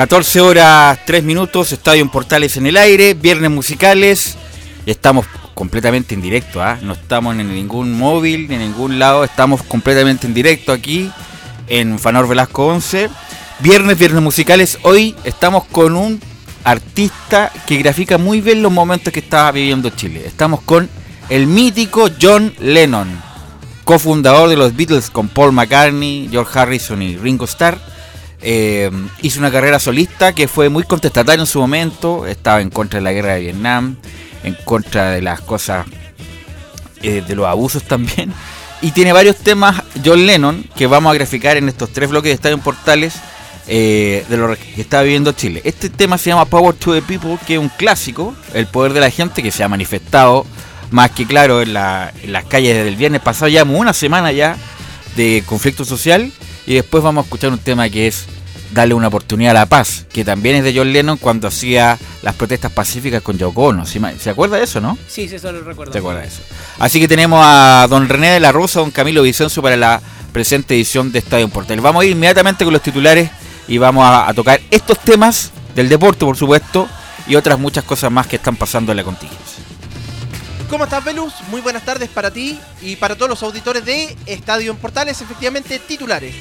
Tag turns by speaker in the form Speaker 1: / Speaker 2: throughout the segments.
Speaker 1: 14 horas 3 minutos, Estadio en Portales en el aire, viernes musicales. Estamos completamente en directo, ¿ah? no estamos en ningún móvil, ni en ningún lado, estamos completamente en directo aquí en Fanor Velasco 11. Viernes, viernes musicales. Hoy estamos con un artista que grafica muy bien los momentos que estaba viviendo Chile. Estamos con el mítico John Lennon, cofundador de los Beatles con Paul McCartney, George Harrison y Ringo Starr. Eh, hizo una carrera solista que fue muy contestataria en su momento, estaba en contra de la guerra de Vietnam, en contra de las cosas, eh, de los abusos también. Y tiene varios temas John Lennon que vamos a graficar en estos tres bloques de Estadio Portales eh, de lo que está viviendo Chile. Este tema se llama Power to the People, que es un clásico, el poder de la gente que se ha manifestado más que claro en, las calles desde el viernes pasado, ya una semana ya de conflicto social. Y después vamos a escuchar un tema que es darle una oportunidad a la paz, que también es de John Lennon cuando hacía las protestas pacíficas con Yoko Ono. ¿Se acuerda de eso, no?
Speaker 2: Sí, sí, eso lo recuerdo.
Speaker 1: ¿Se acuerda de eso? Así que tenemos a don René de la Rosa, don Camilo Vicenzo para la presente edición de Estadio Portal. Vamos a ir inmediatamente con los titulares y vamos a, tocar estos temas del deporte, por supuesto, y otras muchas cosas más que están pasando en la contingencia.
Speaker 3: ¿Cómo estás, Velus? Muy buenas tardes para ti y para todos los auditores de Estadio en Portales, efectivamente titulares.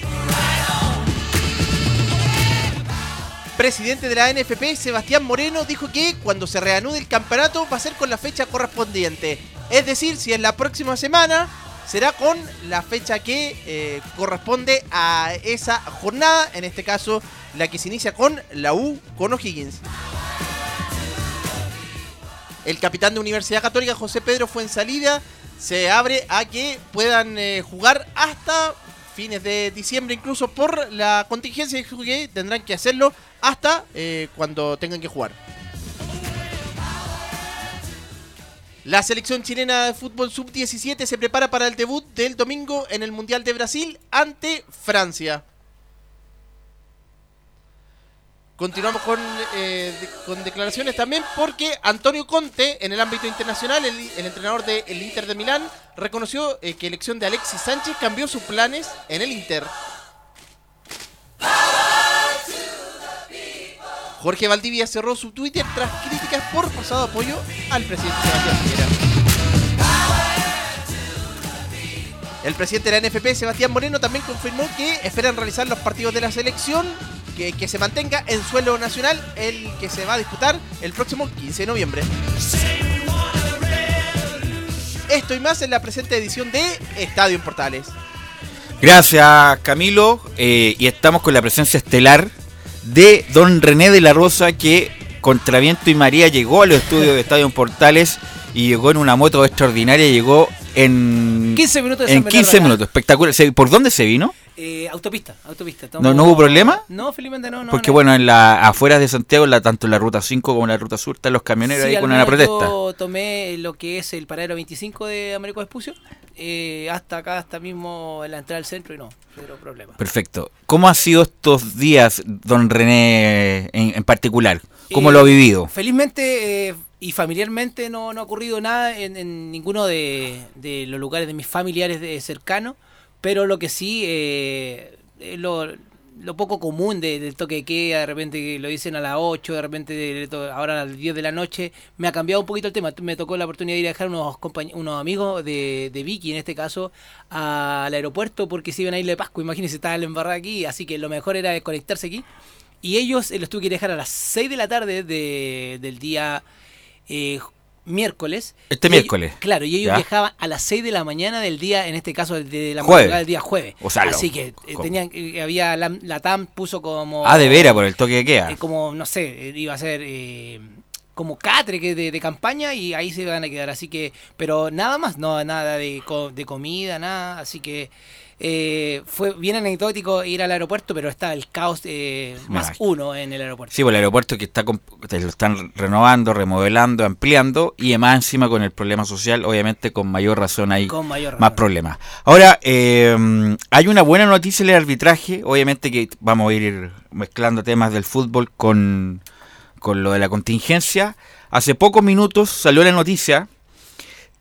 Speaker 3: Presidente de la NFP, Sebastián Moreno, dijo que cuando se reanude el campeonato va a ser con la fecha correspondiente. Es decir, si en la próxima semana será con la fecha que eh, corresponde a esa jornada, en este caso la que se inicia con la U con O'Higgins. El capitán de Universidad Católica, José Pedro Fuensalida, se abre a que puedan eh, jugar hasta fines de diciembre, incluso por la contingencia que tendrán que hacerlo hasta eh, cuando tengan que jugar. La selección chilena de fútbol sub-17 se prepara para el debut del domingo en el Mundial de Brasil ante Francia. Continuamos con, eh, con declaraciones también porque Antonio Conte, en el ámbito internacional, el, entrenador del Inter de Milán, reconoció eh, que elección de Alexis Sánchez cambió sus planes en el Inter. Jorge Valdivia cerró su Twitter tras críticas por pasado apoyo al presidente Sebastián. El presidente de la NFP, Sebastián Moreno, también confirmó que esperan realizar los partidos de la selección que, se mantenga en suelo nacional, el que se va a disputar el próximo 15 de noviembre. Esto y más en la presente edición de Estadio en Portales.
Speaker 1: Gracias Camilo, eh, y estamos con la presencia estelar de don René de la Rosa que contra viento y María llegó a los estudios de Estadio en Portales y llegó en una moto extraordinaria, llegó en
Speaker 2: 15 minutos.
Speaker 1: en 15 minutos, espectacular. ¿Por dónde se vino?
Speaker 2: Eh, autopista, autopista.
Speaker 1: ¿No, ¿No hubo problema?
Speaker 2: No, felizmente no.
Speaker 1: Porque bueno, en la afuera de Santiago, la, tanto en la ruta 5 como en la ruta sur, están los camioneros ahí con una protesta.
Speaker 2: Yo tomé lo que es el paradero 25 de Américo Vespucio, eh, hasta acá, hasta mismo en la entrada al centro y no, cero problema.
Speaker 1: Perfecto. ¿Cómo ha sido estos días, don René, en, particular? ¿Cómo lo ha eh, vivido?
Speaker 2: Felizmente y familiarmente no, no, ha ocurrido nada en, ninguno de, de, los lugares de mis familiares de cercanos. Pero lo que sí, eh, lo, lo, poco común del toque de queda, de repente lo dicen a las 8, de repente ahora a las 10 de la noche, me ha cambiado un poquito el tema. Me tocó la oportunidad de ir a dejar unos, unos amigos de, de Vicky, en este caso, al aeropuerto porque se iban a ir de Pascua. Imagínense, estaba el embarrado aquí, así que lo mejor era desconectarse aquí. Y ellos eh, los tuve que dejar a las 6 de la tarde de, del día eh, miércoles.
Speaker 1: Este miércoles.
Speaker 2: claro, y ellos viajaban a las 6 de la mañana del día, en este caso de la madrugada del día jueves. Así que eh, tenían, eh, había la, TAM puso como.
Speaker 1: Ah, de vera por el toque de queda.
Speaker 2: Eh, como, no sé, iba a ser. como catre de, de, campaña y ahí se van a quedar. Así que, pero nada más, no, nada de, de comida, nada. Así que eh, fue bien anecdótico ir al aeropuerto, pero está el caos eh, más uno en el aeropuerto.
Speaker 1: Sí, pues el aeropuerto que está lo están renovando, remodelando, ampliando y además encima con el problema social, obviamente con mayor razón hay más problemas. Ahora, eh, hay una buena noticia en el arbitraje, obviamente que vamos a ir mezclando temas del fútbol con, con lo de la contingencia. Hace pocos minutos salió la noticia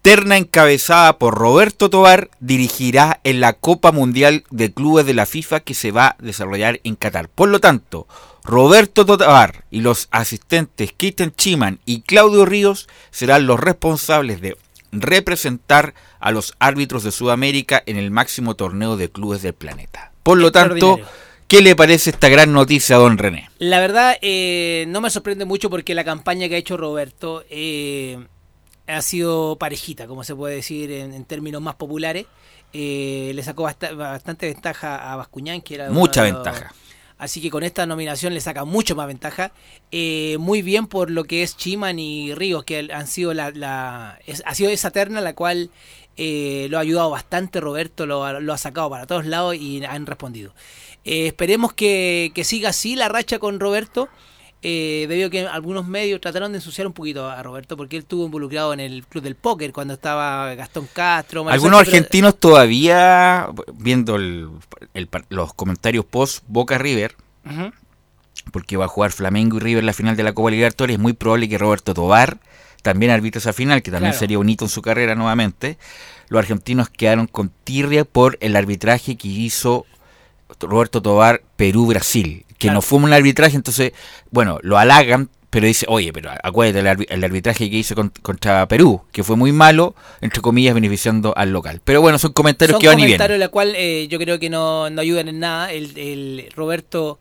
Speaker 1: Terna encabezada por Roberto Tobar dirigirá en la Copa Mundial de Clubes de la FIFA que se va a desarrollar en Qatar. Por lo tanto, Roberto Totar y los asistentes Kitten Chiman y Claudio Ríos serán los responsables de representar a los árbitros de Sudamérica en el máximo torneo de clubes del planeta. Por lo tanto. ¿qué le parece esta gran noticia don René?
Speaker 2: La verdad, eh, no me sorprende mucho porque la campaña que ha hecho Roberto eh, ha sido parejita, como se puede decir en, en términos más populares. Eh, le sacó basta- bastante ventaja a Bascuñán, que era
Speaker 1: Mucha
Speaker 2: los-
Speaker 1: ventaja.
Speaker 2: Así que con esta nominación le saca mucho más ventaja. Eh, muy bien por lo que es Chiman y Ríos, que han sido la, la- es- ha sido esa terna la cual eh, lo ha ayudado bastante. Roberto lo, ha- lo ha sacado para todos lados y han respondido. Eh, esperemos que, que siga así la racha con Roberto. Eh, debido a que algunos medios trataron de ensuciar un poquito a Roberto porque él estuvo involucrado en el club del póker cuando estaba Gastón Castro.
Speaker 1: Algunos
Speaker 2: pero-
Speaker 1: argentinos todavía, viendo el- el los comentarios post Boca River, porque va a jugar Flamengo y River la final de la Copa Libertadores, es muy probable que Roberto Tobar también arbitre esa final, que también
Speaker 2: Claro.
Speaker 1: sería un hito en su carrera nuevamente. Los argentinos quedaron con tirria por el arbitraje que hizo Roberto Tobar Perú-Brasil, que
Speaker 2: Claro.
Speaker 1: no fue un arbitraje, entonces, bueno, lo halagan, pero dice, oye, pero acuérdate el, arbi- el arbitraje que hizo con- contra Perú, que fue muy malo, entre comillas, beneficiando al local. Pero bueno, son comentarios
Speaker 2: Son
Speaker 1: que van y
Speaker 2: comentarios
Speaker 1: vienen.
Speaker 2: la cual eh, yo creo que no, no ayudan en nada. El, el Roberto,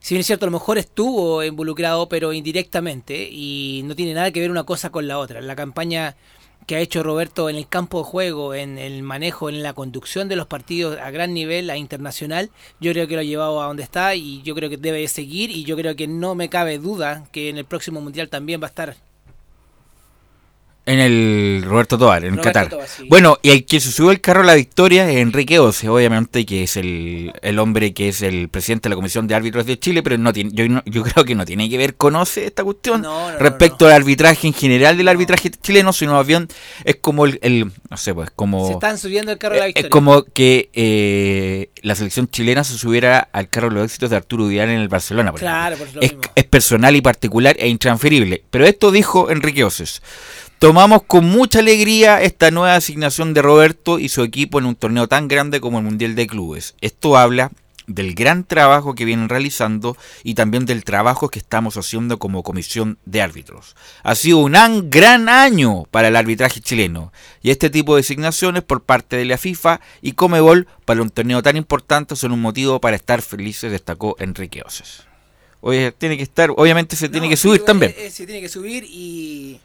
Speaker 2: si bien es cierto, a lo mejor estuvo involucrado, pero indirectamente, y no tiene nada que ver una cosa con la otra. La campaña que ha hecho Roberto en el campo de juego, en el manejo, en la conducción de los partidos a gran nivel, a internacional, yo creo que lo ha llevado a donde está y yo creo que debe seguir y yo creo que no me cabe duda que en el próximo mundial también va a estar.
Speaker 1: En el Roberto Tobar, en
Speaker 2: Roberto
Speaker 1: Qatar.
Speaker 2: Tobar, sí.
Speaker 1: Bueno, y el que se subió al carro a la victoria es Enrique Oce, obviamente, que es el, el hombre que es el presidente de la Comisión de Árbitros de Chile, pero no tiene, yo, no- yo creo que no tiene que ver con Oce esta cuestión
Speaker 2: No, no, no,
Speaker 1: respecto
Speaker 2: no.
Speaker 1: al arbitraje en general del arbitraje chileno, sino más bien es como el, el- no sé, pues como...
Speaker 2: Se están subiendo el carro de la
Speaker 1: Eh,
Speaker 2: victoria.
Speaker 1: Es como que eh, la selección chilena se subiera al carro de los éxitos de Arturo Vidal en el Barcelona. por
Speaker 2: Claro, por
Speaker 1: es personal y particular e intransferible. Pero esto dijo Enrique Oces. Tomamos con mucha alegría esta nueva asignación de Roberto y su equipo en un torneo tan grande como el Mundial de Clubes. Esto habla del gran trabajo que vienen realizando y también del trabajo que estamos haciendo como comisión de árbitros. Ha sido un an- gran año para el arbitraje chileno y este tipo de asignaciones por parte de la FIFA y Comebol para un torneo tan importante son un motivo para estar felices, destacó Enrique Oces. Oye, tiene que estar, obviamente se tiene que subir
Speaker 2: eh,
Speaker 1: también.
Speaker 2: eh, se tiene que subir y...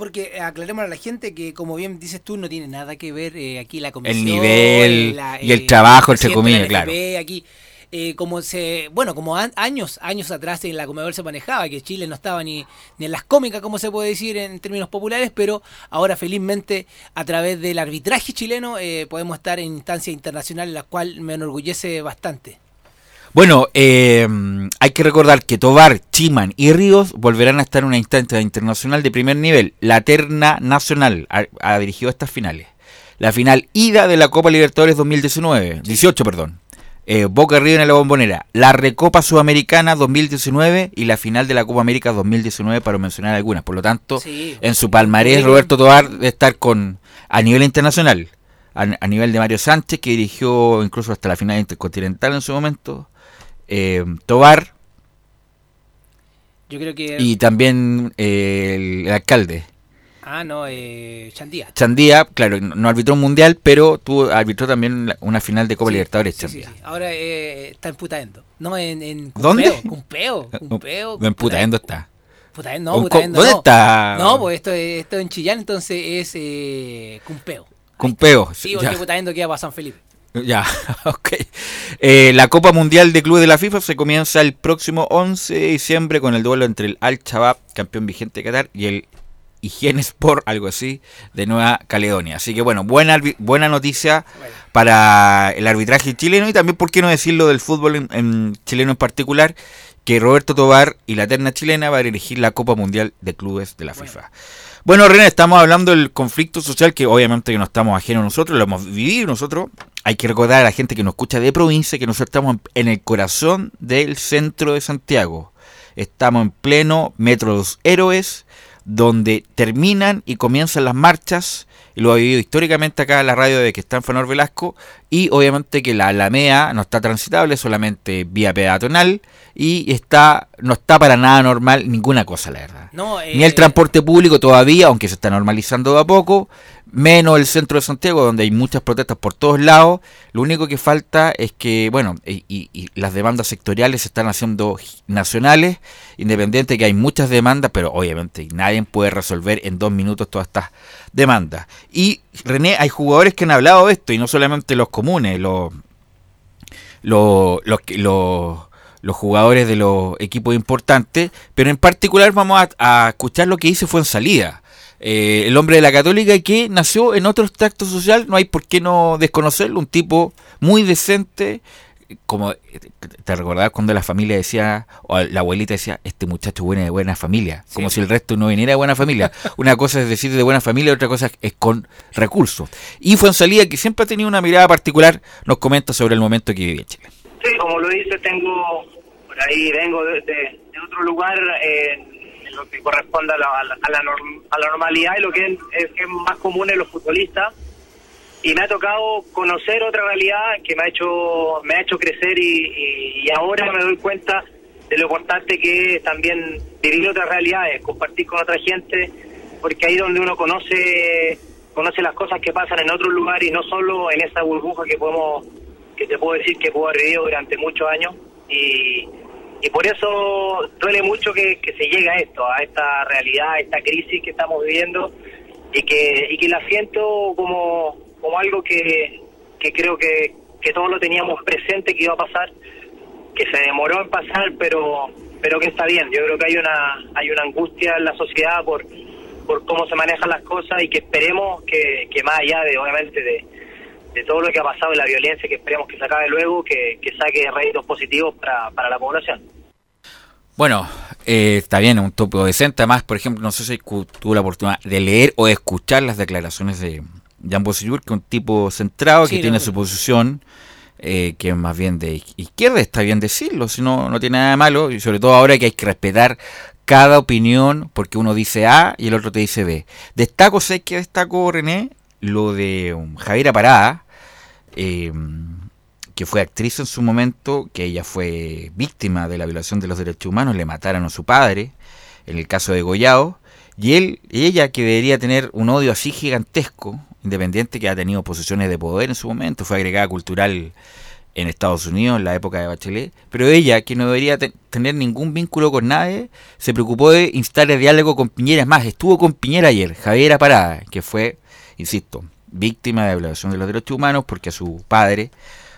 Speaker 2: Porque aclaremos a la gente que, como bien dices tú, no tiene nada que ver eh, aquí la comisión.
Speaker 1: nivel
Speaker 2: la,
Speaker 1: y el
Speaker 2: eh,
Speaker 1: trabajo, entre comillas,
Speaker 2: NFP, Aquí, eh, como se, bueno, como an- años, años atrás en la Comebol se manejaba, que Chile no estaba ni, ni en las cómicas, como se puede decir en términos populares, pero ahora felizmente a través del arbitraje chileno eh, podemos estar en instancias internacionales, la cual me enorgullece bastante.
Speaker 1: Bueno, eh, hay que recordar que Tobar, Chiman y Ríos volverán a estar en una instancia internacional de primer nivel. La terna nacional ha, ha dirigido estas finales. La final ida de la Copa Libertadores 2019, 18, perdón. Eh, Boca River en la bombonera. La Recopa Sudamericana 2019 y la final de la Copa América 2019 para mencionar algunas. Por lo tanto,
Speaker 2: Sí.
Speaker 1: en su palmarés. Roberto Tobar de estar con a nivel internacional. A, a nivel de Mario Sánchez, que dirigió incluso hasta la final intercontinental en su momento eh, Tobar
Speaker 2: Yo creo que...
Speaker 1: y también eh, el, el alcalde.
Speaker 2: Ah, no, eh, Chandía.
Speaker 1: Chandía, claro, no arbitró un mundial, pero tuvo, arbitró también una final de Copa
Speaker 2: Sí,
Speaker 1: Libertadores
Speaker 2: sí,
Speaker 1: Chandía.
Speaker 2: sí. Ahora eh, está en Putaendo. No, en, en
Speaker 1: ¿Dónde?
Speaker 2: Cumpeo. Cumpeo. Cumpeo.
Speaker 1: No, en Putaendo está.
Speaker 2: Putaendo, no, Putaendo.
Speaker 1: ¿Dónde
Speaker 2: no.
Speaker 1: está?
Speaker 2: No, pues esto es, esto es en Chillán, entonces es eh, Cumpeo.
Speaker 1: Cumpeo.
Speaker 2: Sí, porque Putaendo queda para San Felipe.
Speaker 1: Ya, ok. Eh, la Copa Mundial de Clubes de la FIFA se comienza el próximo 11 de diciembre con el duelo entre el Al Shabab, campeón vigente de Qatar, y el Higiene Sport, algo así, de Nueva Caledonia. Así que bueno, buena, buena noticia
Speaker 2: Bueno,
Speaker 1: para el arbitraje chileno y también, por qué no decirlo, del fútbol en, en chileno en particular, que Roberto Tobar y la terna chilena va a dirigir la Copa Mundial de Clubes de la
Speaker 2: Bueno.
Speaker 1: FIFA. Bueno, René, estamos hablando del conflicto social que obviamente no estamos ajenos nosotros, lo hemos vivido nosotros. Hay que recordar a la gente que nos escucha de provincia que nosotros estamos en, el corazón del centro de Santiago. Estamos en pleno Metro Los Héroes, donde terminan y comienzan las marchas, lo ha vivido históricamente acá en la radio de que está en Fanor Velasco, y obviamente que la Alameda no está transitable, solamente vía peatonal, y está no está para nada normal ninguna cosa, la verdad.
Speaker 2: No, eh,
Speaker 1: Ni el transporte público todavía, aunque se está normalizando de a poco, menos el centro de Santiago, donde hay muchas protestas por todos lados. Lo único que falta es que, bueno, y, las demandas sectoriales se están haciendo nacionales, independiente que hay muchas demandas, pero obviamente nadie puede resolver en dos minutos todas estas demandas. Y René, hay jugadores que han hablado de esto, y no solamente los comunes, los, los, los, los, jugadores de los equipos importantes, pero en particular vamos a, a escuchar lo que dice fue en salida. El hombre de la católica que nació en otro extracto social, no hay por qué no desconocerlo, un tipo muy decente, como eh, te recordabas cuando la familia decía, o la abuelita decía, este muchacho viene de buena familia, como si el resto no viniera de buena familia. Una cosa es decir de buena familia, otra cosa es con recursos. Y fue en salida que siempre ha tenido una mirada particular, nos comenta sobre el momento que vivía en Chile.
Speaker 4: Sí, como lo dice, tengo por ahí, vengo de, de- de otro lugar eh, lo que corresponde a la, a la, normalidad y lo que es, más común en los futbolistas. Y me ha tocado conocer otra realidad que me ha hecho me ha hecho crecer y, ahora me doy cuenta de lo importante que es también vivir otras realidades, compartir con otra gente, porque ahí donde uno conoce conoce las cosas que pasan en otros lugares y no solo en esa burbuja que podemos que te puedo decir que puedo haber vivido durante muchos años y, y por eso duele mucho que, que se llegue a esto, a esta realidad, a esta crisis que estamos viviendo y que, y que la siento como, como algo que, que creo que, que todos lo teníamos presente que iba a pasar, que se demoró en pasar, pero pero que está bien. Yo creo que hay una hay una angustia en la sociedad por por cómo se manejan las cosas y que esperemos que, que más allá de obviamente de, de todo lo que ha pasado y la violencia que esperemos que se acabe luego, que, que saque réditos positivos para, para la población.
Speaker 1: Bueno, eh, está bien, un topo decente. Además, por ejemplo, no sé si tuvo la oportunidad de leer o de escuchar las declaraciones de Jan Bosellur, que es un tipo centrado,
Speaker 2: Sí,
Speaker 1: que tiene
Speaker 2: no,
Speaker 1: su posición, eh, que es más bien de iz- izquierda, está bien decirlo, si no, no tiene nada de malo, y sobre todo ahora que hay que respetar cada opinión, porque uno dice A y el otro te dice B. Destaco, sé que destaco, René, lo de um, Javiera Parada, eh, que fue actriz en su momento, que ella fue víctima de la violación de los derechos humanos, le mataron a su padre, en el caso de Goyao, y él, ella que debería tener un odio así gigantesco, independiente que ha tenido posiciones de poder en su momento, fue agregada cultural en Estados Unidos en la época de Bachelet, pero ella, que no debería te- tener ningún vínculo con nadie, se preocupó de instar el diálogo con Piñera. Es más, estuvo con Piñera ayer, Javiera Parada, que fue, insisto, víctima de violación de los derechos humanos porque su padre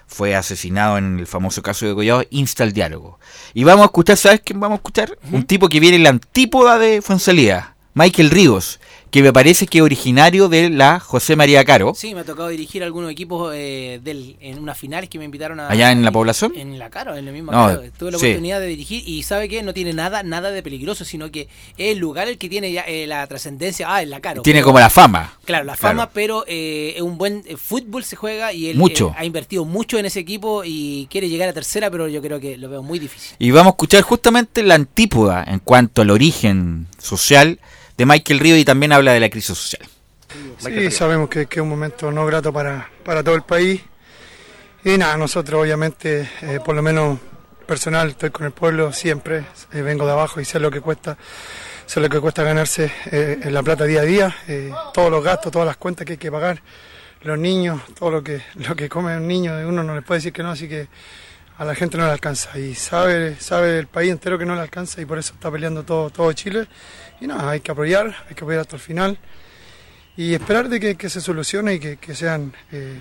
Speaker 1: fue asesinado en el famoso caso de Goyao, insta el diálogo. Y vamos a escuchar, ¿sabes quién vamos a escuchar? Un tipo que viene en la antípoda de Fuensalida, Michael Ríos, que me parece que es originario de la José María Caro,
Speaker 2: Sí, me ha tocado dirigir algunos equipos eh, del, en unas finales que me invitaron a...
Speaker 1: allá en la población.
Speaker 2: En la Caro, en la misma
Speaker 1: No,
Speaker 2: Caro. Tuve la
Speaker 1: sí.
Speaker 2: oportunidad de dirigir y sabe que no tiene nada nada de peligroso, sino que es el lugar el que tiene ya eh, la trascendencia. Ah, en la Caro.
Speaker 1: Tiene
Speaker 2: Pero-
Speaker 1: como la fama.
Speaker 2: Claro, la
Speaker 1: Claro.
Speaker 2: fama, pero eh, es un buen eh, fútbol se juega y él
Speaker 1: Mucho.
Speaker 2: eh, ha invertido mucho en ese equipo y quiere llegar a tercera, pero yo creo que lo veo muy difícil.
Speaker 1: Y vamos a escuchar justamente la antípoda en cuanto al origen social de Michael Ríos y también habla de la crisis social.
Speaker 5: Sí, sabemos que, que es un momento no grato para, para todo el país. Y nada, nosotros obviamente, eh, por lo menos personal, estoy con el pueblo siempre, eh, vengo de abajo y sé lo que cuesta, sé lo que cuesta ganarse eh, en la plata día a día, eh, todos los gastos, todas las cuentas que hay que pagar, los niños, todo lo que, lo que come un niño, uno no les puede decir que no, así que a la gente no le alcanza y sabe, sabe el país entero que no le alcanza y por eso está peleando todo, todo Chile. Y nada, hay que apoyar, hay que apoyar hasta el final y esperar de que, se solucione y que, sean eh,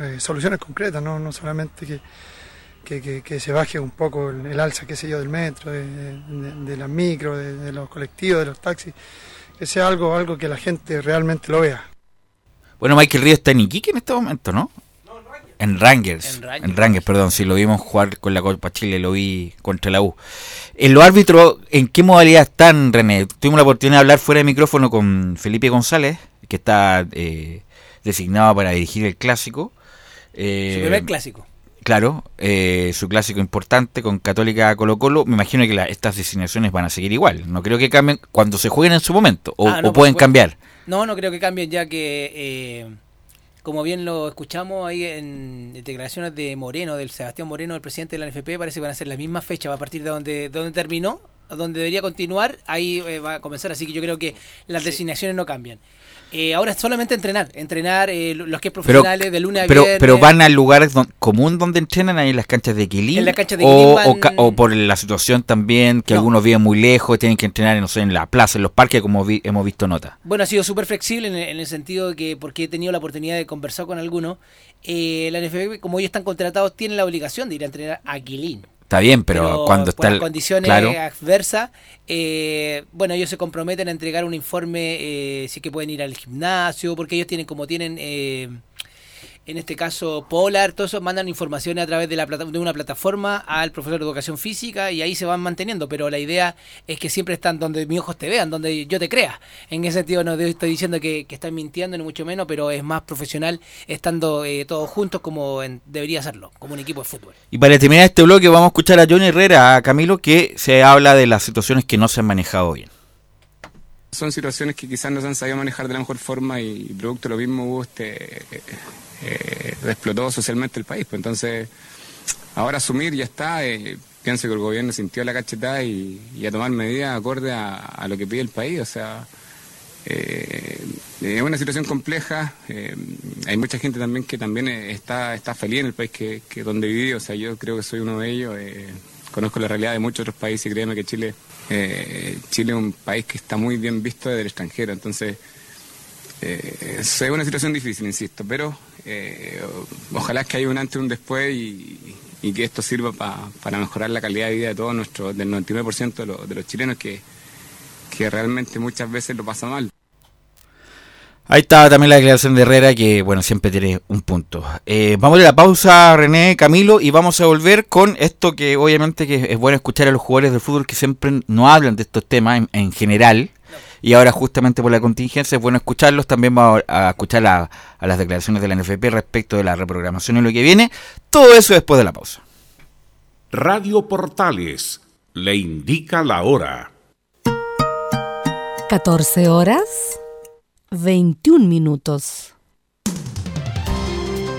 Speaker 5: eh, soluciones concretas, no, no solamente que, que, que- se baje un poco el, alza, qué sé yo, del metro, de, las micros, de, los colectivos, de los taxis, que sea algo, algo que la gente realmente lo vea.
Speaker 1: Bueno, Michael Ríos está en Iquique en este momento, ¿no? En Rangers.
Speaker 2: En
Speaker 1: En
Speaker 2: Rangers.
Speaker 1: Perdón. Si lo vimos jugar con la Copa Chile, lo vi contra la U. En los árbitros, ¿en qué modalidad están, René? Tuvimos la oportunidad de hablar fuera de micrófono con Felipe González, que está eh, designado para dirigir el clásico. Eh,
Speaker 2: Su primer clásico.
Speaker 1: claro, eh, su clásico importante con Católica Colo Colo. Me imagino que estas designaciones van a seguir igual. No creo que cambien cuando se jueguen en su momento, o,
Speaker 2: Ah, no,
Speaker 1: o pueden
Speaker 2: pues,
Speaker 1: cambiar.
Speaker 2: No, no creo que cambien ya que, eh, como bien lo escuchamos ahí en declaraciones de Moreno, del Sebastián Moreno, el presidente de la NFP, parece que van a ser las mismas fechas, va a partir de donde, de donde terminó, donde debería continuar, ahí eh, va a comenzar, así que yo creo que las designaciones no cambian. Eh, ahora es solamente entrenar, entrenar eh, los que es
Speaker 1: Pero,
Speaker 2: profesionales de lunes a
Speaker 1: pero,
Speaker 2: viernes.
Speaker 1: pero van a lugares don- común donde entrenan ahí en las canchas de Quilín.
Speaker 2: En las canchas de
Speaker 1: o,
Speaker 2: Quilín
Speaker 1: o
Speaker 2: van-
Speaker 1: ca- o por la situación también que
Speaker 2: No.
Speaker 1: algunos viven muy lejos, tienen que entrenar no sé, en la plaza, en los parques, como vi- hemos visto nota.
Speaker 2: Bueno, ha sido súper flexible en el, en el sentido de que, porque he tenido la oportunidad de conversar con algunos, eh, la NFP, como ellos están contratados, tienen la obligación de ir a entrenar a Quilín.
Speaker 1: Está bien, pero, cuando
Speaker 2: por
Speaker 1: está
Speaker 2: las condiciones
Speaker 1: claro,
Speaker 2: adversas, eh, bueno, ellos se comprometen a entregar un informe eh, si es que pueden ir al gimnasio, porque ellos tienen como tienen eh, en este caso Polar, todo eso mandan informaciones a través de, la plata- de una plataforma al profesor de educación física y ahí se van manteniendo, pero la idea es que siempre están donde mis ojos te vean, donde yo te crea. En ese sentido no estoy diciendo que, que están mintiendo ni mucho menos, pero es más profesional estando eh, todos juntos como en- debería serlo, como un equipo de fútbol.
Speaker 1: Y para terminar este bloque vamos a escuchar a Johnny Herrera, a Camilo, que se habla de las situaciones que no se han manejado bien.
Speaker 6: Son situaciones que quizás no se han sabido manejar de la mejor forma y producto de lo mismo hubo este, eh, explotó socialmente el país. Pues entonces, ahora asumir ya está. eh, pienso que el gobierno sintió la cachetada y, a tomar medidas acorde a, a lo que pide el país. O sea, eh, es una situación compleja. eh, hay mucha gente también que también está, está feliz en el país que, donde vive. O sea, yo creo que soy uno de ellos. conozco la realidad de muchos otros países y créeme que Chile, Chile es un país que está muy bien visto desde el extranjero. Entonces, eh, es una situación difícil, insisto, pero eh, ojalá que haya un antes y un después y, y que esto sirva pa- para mejorar la calidad de vida de todos nuestros, del 99% de, los- de los chilenos que, que realmente muchas veces lo pasa mal.
Speaker 1: Ahí estaba también la declaración de Herrera, que bueno, siempre tiene un punto. Eh, vamos a la pausa, René, Camilo, y vamos a volver con esto que obviamente que es bueno escuchar a los jugadores del fútbol que siempre no hablan de estos temas en, en general. Y ahora justamente por la contingencia es bueno escucharlos. También vamos a escuchar a, a las declaraciones de la NFP respecto de la reprogramación y lo que viene. Todo eso después de la pausa.
Speaker 7: Radio Portales le indica la hora.
Speaker 8: 14 horas 21 minutos.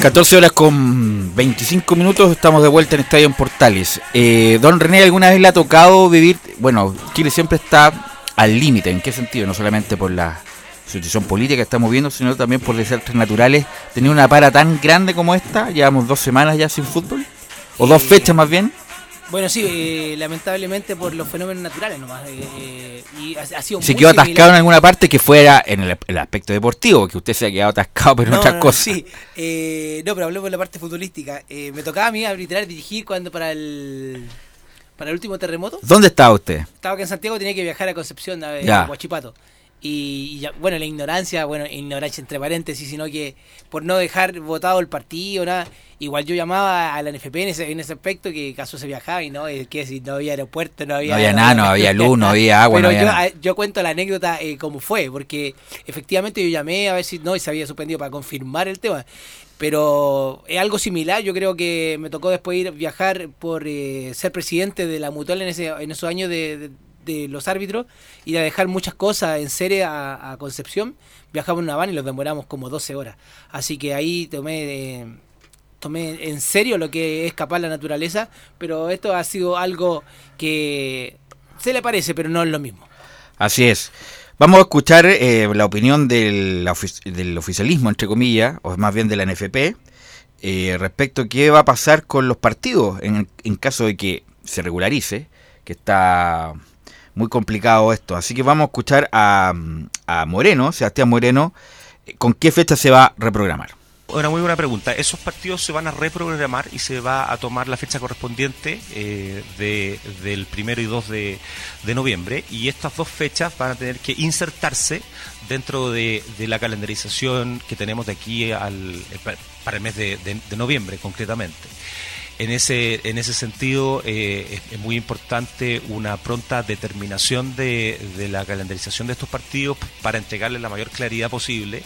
Speaker 1: ...14 horas con 25 minutos... ...estamos de vuelta en Estadio en Portales... Eh, don René, ¿alguna vez le ha tocado vivir... ...bueno, Chile siempre está al límite... ¿En qué sentido? No solamente por la situación política que estamos viendo... ...sino también por desastres naturales... ...tener una para tan grande como esta... ...llevamos dos semanas ya sin fútbol... ¿O dos fechas más bien?
Speaker 2: Bueno, sí, eh, lamentablemente por los fenómenos naturales nomás. Eh, y ha, ha sido
Speaker 1: Se quedó
Speaker 2: similar.
Speaker 1: atascado en alguna parte que fuera en el, el aspecto deportivo, que usted se ha quedado atascado pero en
Speaker 2: No,
Speaker 1: otras
Speaker 2: no,
Speaker 1: cosas.
Speaker 2: sí. Eh, no, pero hablemos de la parte futbolística. Eh, me tocaba a mí arbitrar, dirigir cuando para el para el último terremoto.
Speaker 1: ¿Dónde estaba usted?
Speaker 2: Estaba acá en Santiago, tenía que viajar a Concepción, a,
Speaker 1: Ya.
Speaker 2: a Huachipato. Y, y ya- bueno, la ignorancia, bueno, ignorancia entre paréntesis, sino que por no dejar votado el partido, nada. Igual yo llamaba a la NFP en ese, en ese aspecto que caso se viajaba y no, que si no había aeropuerto, no había...
Speaker 1: No había nada, no había luz, no había agua,
Speaker 2: Pero
Speaker 1: no había
Speaker 2: yo,
Speaker 1: nada.
Speaker 2: a- yo cuento la anécdota eh, como fue, porque efectivamente yo llamé a ver si no, y se había suspendido para confirmar el tema. Pero es algo similar, yo creo que me tocó después ir viajar por eh, ser presidente de la Mutual en, ese, en esos años de, de- los árbitros, ir a dejar muchas cosas en serie a, Concepción. Viajamos en una van y los demoramos como 12 horas. Así que ahí tomé... eh, tomé en serio lo que es capaz la naturaleza, pero esto ha sido algo que se le parece, pero no es lo mismo.
Speaker 1: Así es. Vamos a escuchar eh, la opinión del, del oficialismo, entre comillas, o más bien de la NFP, eh, respecto a qué va a pasar con los partidos en, en caso de que se regularice, que está muy complicado esto. Así que vamos a escuchar a, a Moreno, Sebastián Moreno, eh, con qué fecha se va a reprogramar.
Speaker 9: Una muy buena pregunta. Esos partidos se van a reprogramar y se va a tomar la fecha correspondiente eh, de, del primero y 2 de, de noviembre. Y estas dos fechas van a tener que insertarse dentro de, de la calendarización que tenemos de aquí al, eh, pa- para el mes de noviembre, concretamente. En ese, en ese sentido, eh, es, es muy importante una pronta determinación de, de la calendarización de estos partidos para entregarle la mayor claridad posible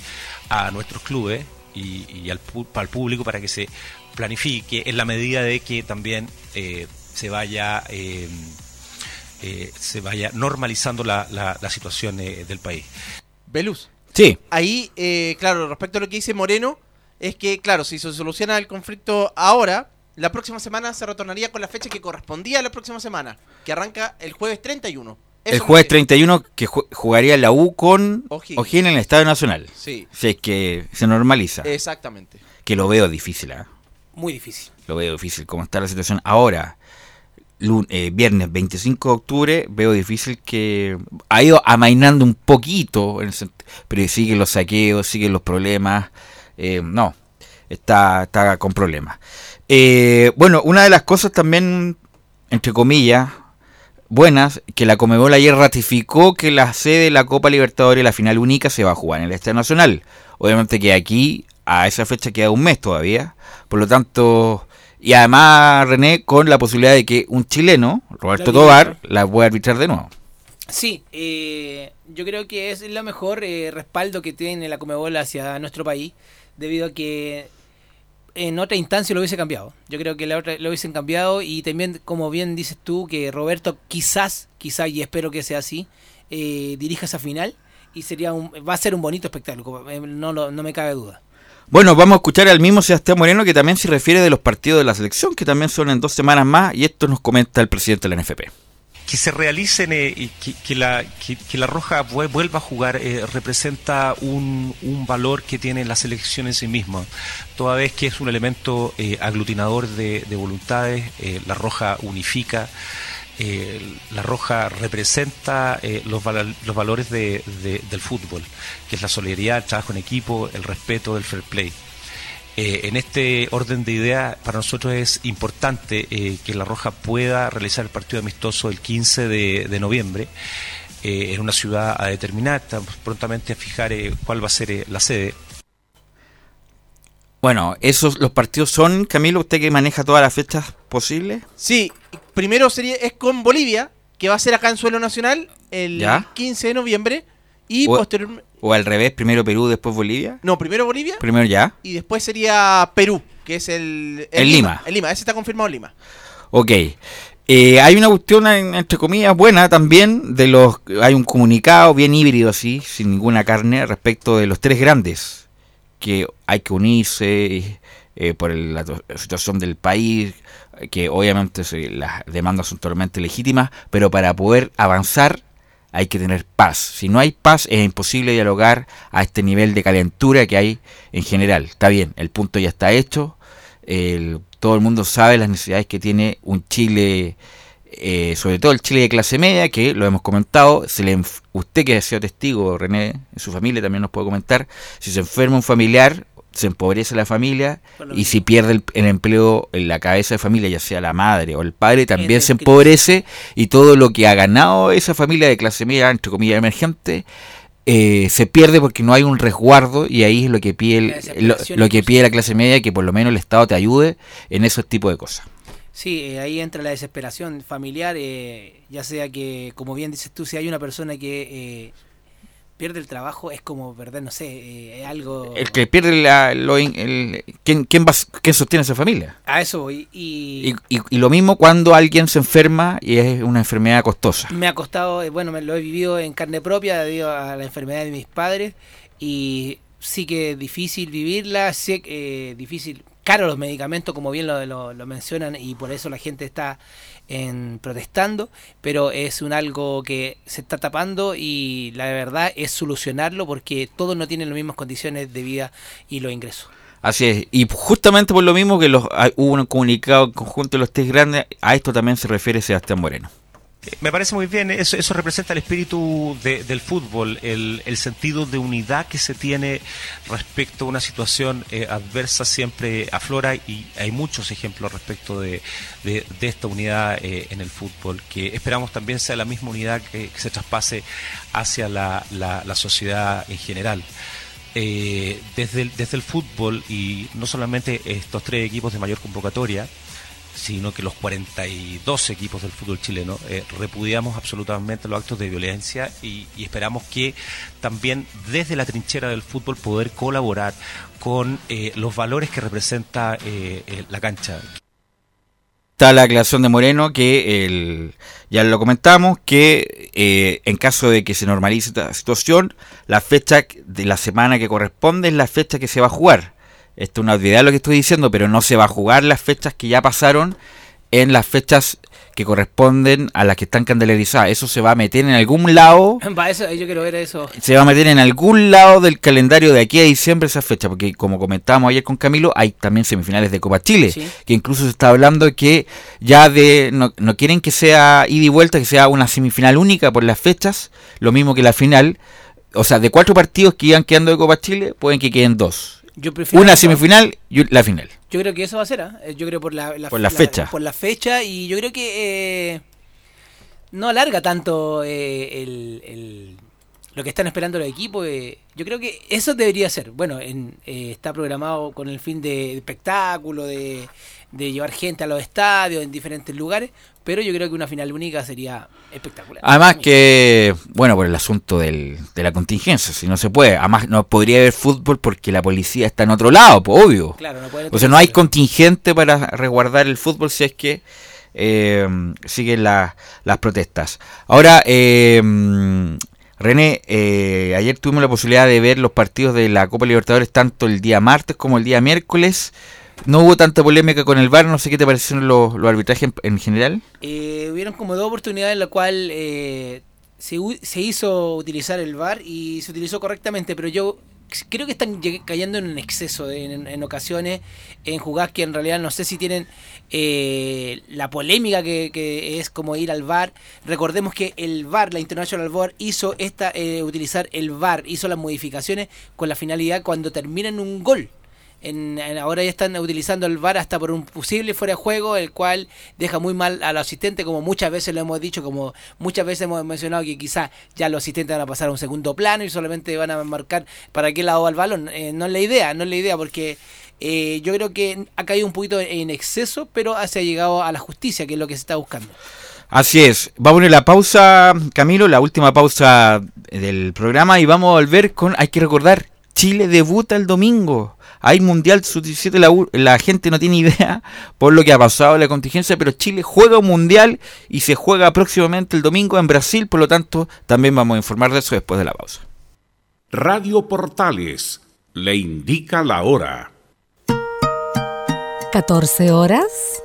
Speaker 9: a nuestros clubes y, y al, el público para que se planifique en la medida de que también eh, se vaya eh, eh, se vaya normalizando la, la- la situación eh, del país.
Speaker 3: Velus.
Speaker 1: Sí.
Speaker 3: Ahí, eh, claro, respecto a lo que dice Moreno, es que, claro, si se soluciona el conflicto ahora, la próxima semana se retornaría con la fecha que correspondía a la próxima semana, que arranca el jueves 31. Eso
Speaker 1: el jueves
Speaker 3: refiero.
Speaker 1: 31 que ju- jugaría la U con
Speaker 3: O'Higgins.
Speaker 1: En el Estadio Nacional.
Speaker 3: Sí.
Speaker 1: Si es que se normaliza.
Speaker 3: Exactamente.
Speaker 1: Que lo veo difícil, ¿ah?
Speaker 2: Muy difícil.
Speaker 1: Lo veo difícil. Como está la situación ahora, lun- eh, viernes 25 de octubre, veo difícil que... Ha ido amainando un poquito, en el sent- pero siguen los saqueos, siguen los problemas. eh, no, está, está con problemas. Eh, bueno, una de las cosas también, entre comillas, buenas, que la Comebol ayer ratificó que la sede de la Copa Libertadores, la final única, se va a jugar en el Estadio Nacional. Obviamente que aquí, a esa fecha queda un mes todavía. Por lo tanto, y además, René, con la posibilidad de que un chileno, Roberto
Speaker 2: Lo
Speaker 1: Tobar, la pueda arbitrar de nuevo.
Speaker 2: Sí, eh, yo creo que es lo mejor eh, respaldo que tiene la Comebol hacia nuestro país, debido a que en otra instancia lo hubiese cambiado. Yo creo que la otra lo hubiesen cambiado y también, como bien dices tú, que Roberto quizás, quizás y espero que sea así, eh, dirija esa final y sería un, va a ser un bonito espectáculo, eh, no, lo- no me cabe duda.
Speaker 1: Bueno, vamos a escuchar al mismo Sebastián Moreno que también se refiere de los partidos de la selección, que también son en dos semanas más, y esto nos comenta el presidente de la NFP.
Speaker 9: Que se realicen eh, y que, la, que, la Roja vue- vuelva a jugar eh, representa un, un valor que tiene la selección en sí misma, toda vez que es un elemento eh, aglutinador de, de voluntades, eh, la Roja unifica, eh, la Roja representa los, los valores de- de- del fútbol, que es la solidaridad, el trabajo en equipo, el respeto del fair play. Eh, en este orden de ideas, para nosotros es importante eh, que La Roja pueda realizar el partido amistoso el 15 de, de noviembre eh, en una ciudad a determinar. Estamos prontamente a fijar eh, cuál va a ser eh, la sede.
Speaker 1: Bueno, esos los partidos son, Camilo, usted que maneja todas las fechas posibles.
Speaker 3: Sí, primero sería es con Bolivia, que va a ser acá en suelo nacional el
Speaker 1: Ya.
Speaker 3: 15 de noviembre. Y posteriormente.
Speaker 1: O al revés, primero Perú, después Bolivia.
Speaker 3: No, primero Bolivia.
Speaker 1: Primero ya.
Speaker 3: Y después sería Perú, que es el.
Speaker 1: En Lima.
Speaker 3: En Lima, ese está confirmado en Lima.
Speaker 1: Ok. Eh, hay una cuestión, en- entre comillas, buena también de los... Hay un comunicado bien híbrido así, sin ninguna carne, respecto de los tres grandes. Que hay que unirse eh, por el- la to- situación del país, que obviamente las demandas son totalmente legítimas, pero para poder avanzar hay que tener paz. Si no hay paz es imposible dialogar a este nivel de calentura que hay en general. Está bien, el punto ya está hecho. todo el mundo sabe las necesidades que tiene un Chile, eh, sobre todo el Chile de clase media, que lo hemos comentado. Se le usted que ha sido testigo, René, en su familia también nos puede comentar. Si se enferma un familiar, se empobrece la familia y si pierde el, el empleo en la cabeza de familia, ya sea la madre o el padre, también se empobrece y todo lo que ha ganado esa familia de clase media, entre comillas, emergente, eh, se pierde porque no hay un resguardo y ahí es lo que pide el-
Speaker 2: La
Speaker 1: lo, que pide la clase media que por lo menos el Estado te ayude en esos tipos de cosas.
Speaker 2: Sí, eh, ahí entra la desesperación familiar, eh, ya sea que, como bien dices tú, si hay una persona que eh, pierde el trabajo, es como perder, no sé, eh, algo...
Speaker 1: El que pierde la, lo in- el- ¿quién, quién, va, quién sostiene esa familia?
Speaker 2: A eso voy. Y,
Speaker 1: Y, y- y lo mismo cuando alguien se enferma y es una enfermedad costosa.
Speaker 2: me ha costado, eh, bueno, me lo he vivido en carne propia debido a la enfermedad de mis padres y sí que es difícil vivirla, sí que eh, difícil, caro los medicamentos, como bien lo, lo- lo mencionan y por eso la gente está en protestando, pero es un algo que se está tapando y la verdad es solucionarlo porque todos no tienen las mismas condiciones de vida y los ingresos.
Speaker 1: Así es. Y justamente por lo mismo que los, hubo un comunicado conjunto de los tres grandes, a esto también se refiere Sebastián Moreno.
Speaker 9: Me parece muy bien, eso, eso representa el espíritu de- del fútbol, el, sentido de unidad que se tiene respecto a una situación eh, adversa siempre aflora y hay muchos ejemplos respecto de, esta unidad eh, en el fútbol, que esperamos también sea la misma unidad que, se traspase hacia la, sociedad en general. Eh, desde el fútbol y no solamente estos tres equipos de mayor convocatoria, sino que los 42 equipos del fútbol chileno eh, repudiamos absolutamente los actos de violencia y, esperamos que también desde la trinchera del fútbol poder colaborar con eh, los valores que representa eh, eh, la cancha.
Speaker 1: Está la aclaración de Moreno que el, ya lo comentamos, que eh, en caso de que se normalice esta situación, la fecha de la semana que corresponde es la fecha que se va a jugar. Esto es una obviedad lo que estoy diciendo, pero no se va a jugar las fechas que ya pasaron en las fechas que corresponden a las que están candelarizadas. Eso se va a meter en algún lado
Speaker 2: eso, yo quiero ver eso.
Speaker 1: se va a meter en algún lado del calendario de aquí a diciembre esa fecha, porque como comentábamos ayer con Camilo, hay también semifinales de Copa Chile,
Speaker 2: Sí.
Speaker 1: que incluso se está hablando que ya de no, no quieren que sea ida y vuelta, que sea una semifinal única por las fechas, lo mismo que la final. O sea, de cuatro partidos que iban quedando de Copa Chile, pueden que queden dos.
Speaker 2: Yo prefiero
Speaker 1: Una semifinal y la final.
Speaker 2: Yo creo que eso va a ser, ¿ah? Eh, yo creo por la,
Speaker 1: Por la fecha.
Speaker 2: Por la fecha y yo creo que eh, no alarga tanto eh, el, el- lo que están esperando los equipos. eh. Yo creo que eso debería ser. Bueno, en, eh, está programado con el fin de espectáculo, de, de llevar gente a los estadios en diferentes lugares, pero yo creo que una final única sería espectacular.
Speaker 1: Además que, bueno, por el asunto del, de la contingencia, si no se puede, además no podría haber fútbol porque la policía está en otro lado, pues, obvio.
Speaker 2: Claro, no puede
Speaker 1: o sea, no hay contingente para resguardar el fútbol si es que eh, siguen la- las protestas. Ahora, eh, René, eh, ayer tuvimos la posibilidad de ver los partidos de la Copa Libertadores tanto el día martes como el día miércoles. No hubo tanta polémica con el VAR, no sé qué te parecieron los, arbitrajes en, en general.
Speaker 2: Eh, hubieron como dos oportunidades en las cuales eh, se, se hizo utilizar el VAR y se utilizó correctamente, pero yo creo que están cayendo en un exceso en, ocasiones, en jugadas que en realidad no sé si tienen eh, la polémica que, que es como ir al VAR. Recordemos que el VAR, la International VAR, hizo esta eh, utilizar el VAR, hizo las modificaciones con la finalidad cuando terminan un gol. En, ahora ya están utilizando el VAR hasta por un posible fuera de juego, el cual deja muy mal al asistente, como muchas veces lo hemos dicho, como muchas veces hemos mencionado que quizás ya los asistentes van a pasar a un segundo plano y solamente van a marcar para qué lado va el balón. Eh, no es la idea, no es la idea, porque eh, yo creo que ha caído un poquito en exceso, pero se ha llegado a la justicia, que es lo que se está buscando.
Speaker 1: Así es. Vamos a la pausa, Camilo, la última pausa del programa y vamos a volver con, hay que recordar, Chile debuta el domingo. Hay Mundial Sub-17, la, gente no tiene idea por lo que ha pasado en la contingencia, pero Chile juega un Mundial y se juega próximamente el domingo en Brasil, por lo tanto también vamos a informar de eso después de la pausa.
Speaker 7: Radio Portales le indica la hora.
Speaker 8: 14 horas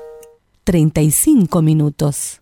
Speaker 8: 35 minutos.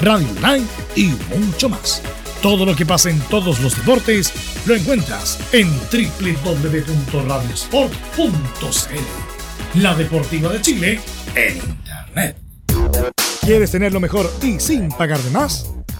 Speaker 10: radio online y mucho más. Todo lo que pasa en todos los deportes lo encuentras en www.radiosport.cl. La Deportiva de Chile en Internet. ¿Quieres tener lo mejor y sin pagar de más?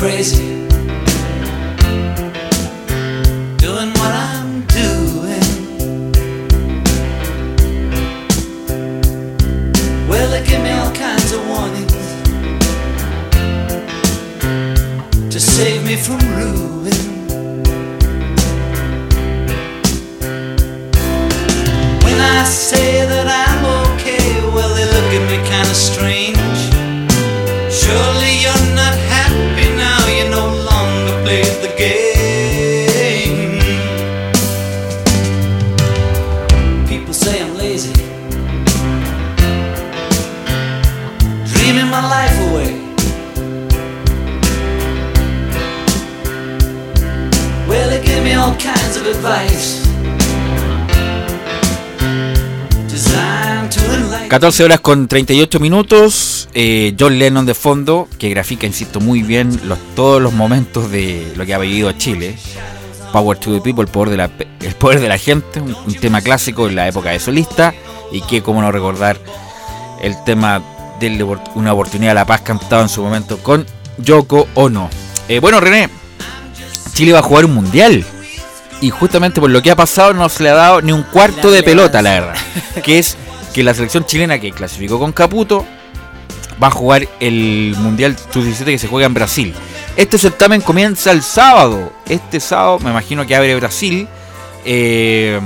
Speaker 11: Crazy.
Speaker 1: 13 horas con 38 minutos. Eh, John Lennon de fondo, que grafica, insisto, muy bien los, todos los momentos de lo que ha vivido Chile. Power to the People, el poder de la, el poder de la gente, un, tema clásico en la época de solista. Y que, como no recordar, el tema de una oportunidad a la paz cantado en su momento con Yoko Ono. Eh, bueno, René, Chile va a jugar un mundial. Y justamente por lo que ha pasado no se le ha dado ni un cuarto de pelota, la verdad. Que es que la selección chilena que clasificó con Caputo va a jugar el Mundial Sub-17 que se juega en Brasil. Este certamen comienza el sábado. Este sábado me imagino que abre Brasil. Eh,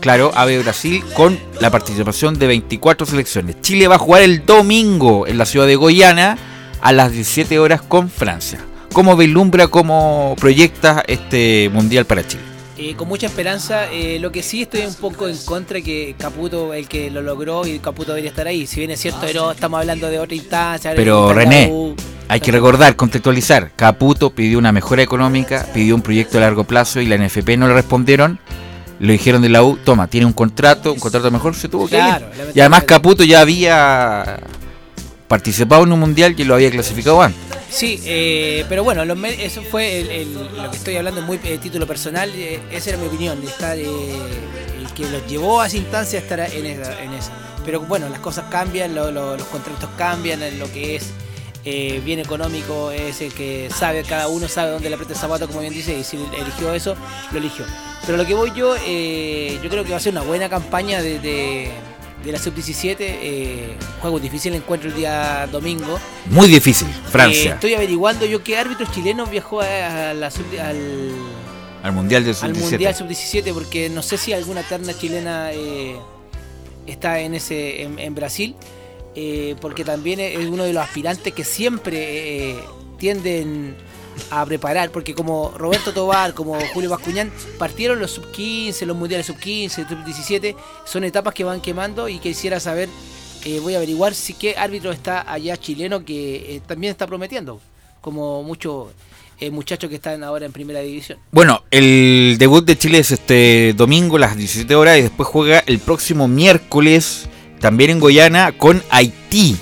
Speaker 1: claro, abre Brasil con la participación de 24 selecciones. Chile va a jugar el domingo en la ciudad de Goiânia a las 17 horas con Francia. ¿Cómo vislumbra, cómo proyecta este Mundial para Chile?
Speaker 2: Eh, con mucha esperanza, eh, lo que sí estoy un poco en contra que Caputo, el que lo logró y Caputo debería estar ahí. Si bien es cierto, pero estamos hablando de otra instancia.
Speaker 1: Pero René,
Speaker 2: U.
Speaker 1: hay que recordar, contextualizar. Caputo pidió una mejora económica, pidió un proyecto a largo plazo y la NFP no le respondieron. Lo dijeron de la U, toma, tiene un contrato, un contrato mejor, se tuvo que
Speaker 2: Claro,
Speaker 1: ir. Y además Caputo ya había participado en un mundial y lo había clasificado antes.
Speaker 2: Sí, eh, pero bueno, los eso fue el, el- lo que estoy hablando, muy eh, título personal. eh, esa era mi opinión, de estar, eh, el que los llevó a esa instancia estar en esa. En esa. Pero bueno, las cosas cambian, lo- lo- los contratos cambian, en lo que es eh, bien económico es el que sabe, cada uno sabe dónde le aprieta el zapato, como bien dice, y si eligió eso, lo eligió. Pero lo que voy yo, yo creo que va a ser una buena campaña de, de- de la sub-17. eh, juego difícil encuentro el día domingo.
Speaker 1: Muy difícil,
Speaker 2: Eh,
Speaker 1: Francia.
Speaker 2: estoy averiguando yo qué árbitro chileno viajó a, a la sub- al,
Speaker 1: al mundial del
Speaker 2: al
Speaker 1: sub-17.
Speaker 2: Mundial Sub-17 porque no sé si alguna terna chilena eh, está en ese en, en Brasil porque también es uno de los aspirantes que siempre tienden a preparar porque como Roberto Tobar como Julio Bascuñán partieron los sub 15 los mundiales sub 15 sub 17 son etapas que van quemando y quisiera saber eh, voy a averiguar si qué árbitro está allá chileno que eh, también está prometiendo como muchos eh, muchachos que están ahora en primera división.
Speaker 1: Bueno, el debut de Chile es este domingo a las 17 horas y después juega el próximo miércoles también en Goiânia con Haití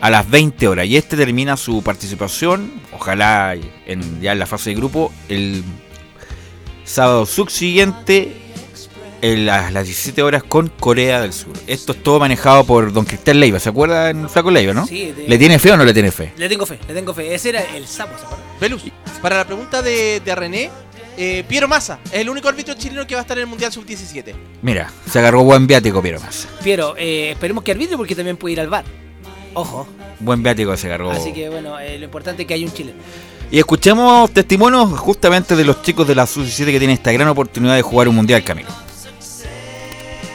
Speaker 1: a las 20 horas. Y este termina su participación, ojalá en, ya en la fase de grupo, el sábado subsiguiente en las, las 17 horas con Corea del Sur. Esto es todo manejado por don Cristian Leiva. ¿Se acuerda en Flaco Leiva, no?
Speaker 2: Sí, de-
Speaker 1: ¿Le tiene fe o no le tiene fe?
Speaker 2: Le tengo fe, le tengo fe. Ese era el sapo, ¿se acuerdan?
Speaker 3: Velus, para la pregunta de, de René, eh, Piero Massa es el único árbitro chileno que va a estar en el Mundial Sub-17.
Speaker 1: Mira, se agarró buen viático, Piero más.
Speaker 2: Piero, eh, esperemos que arbitre porque también puede ir al bar. Ojo.
Speaker 1: Buen viático se agarró.
Speaker 2: Así que bueno, eh, lo importante es que hay un chileno.
Speaker 1: Y escuchemos testimonios justamente de los chicos de la Sub-17 que tienen esta gran oportunidad de jugar un mundial, Camilo.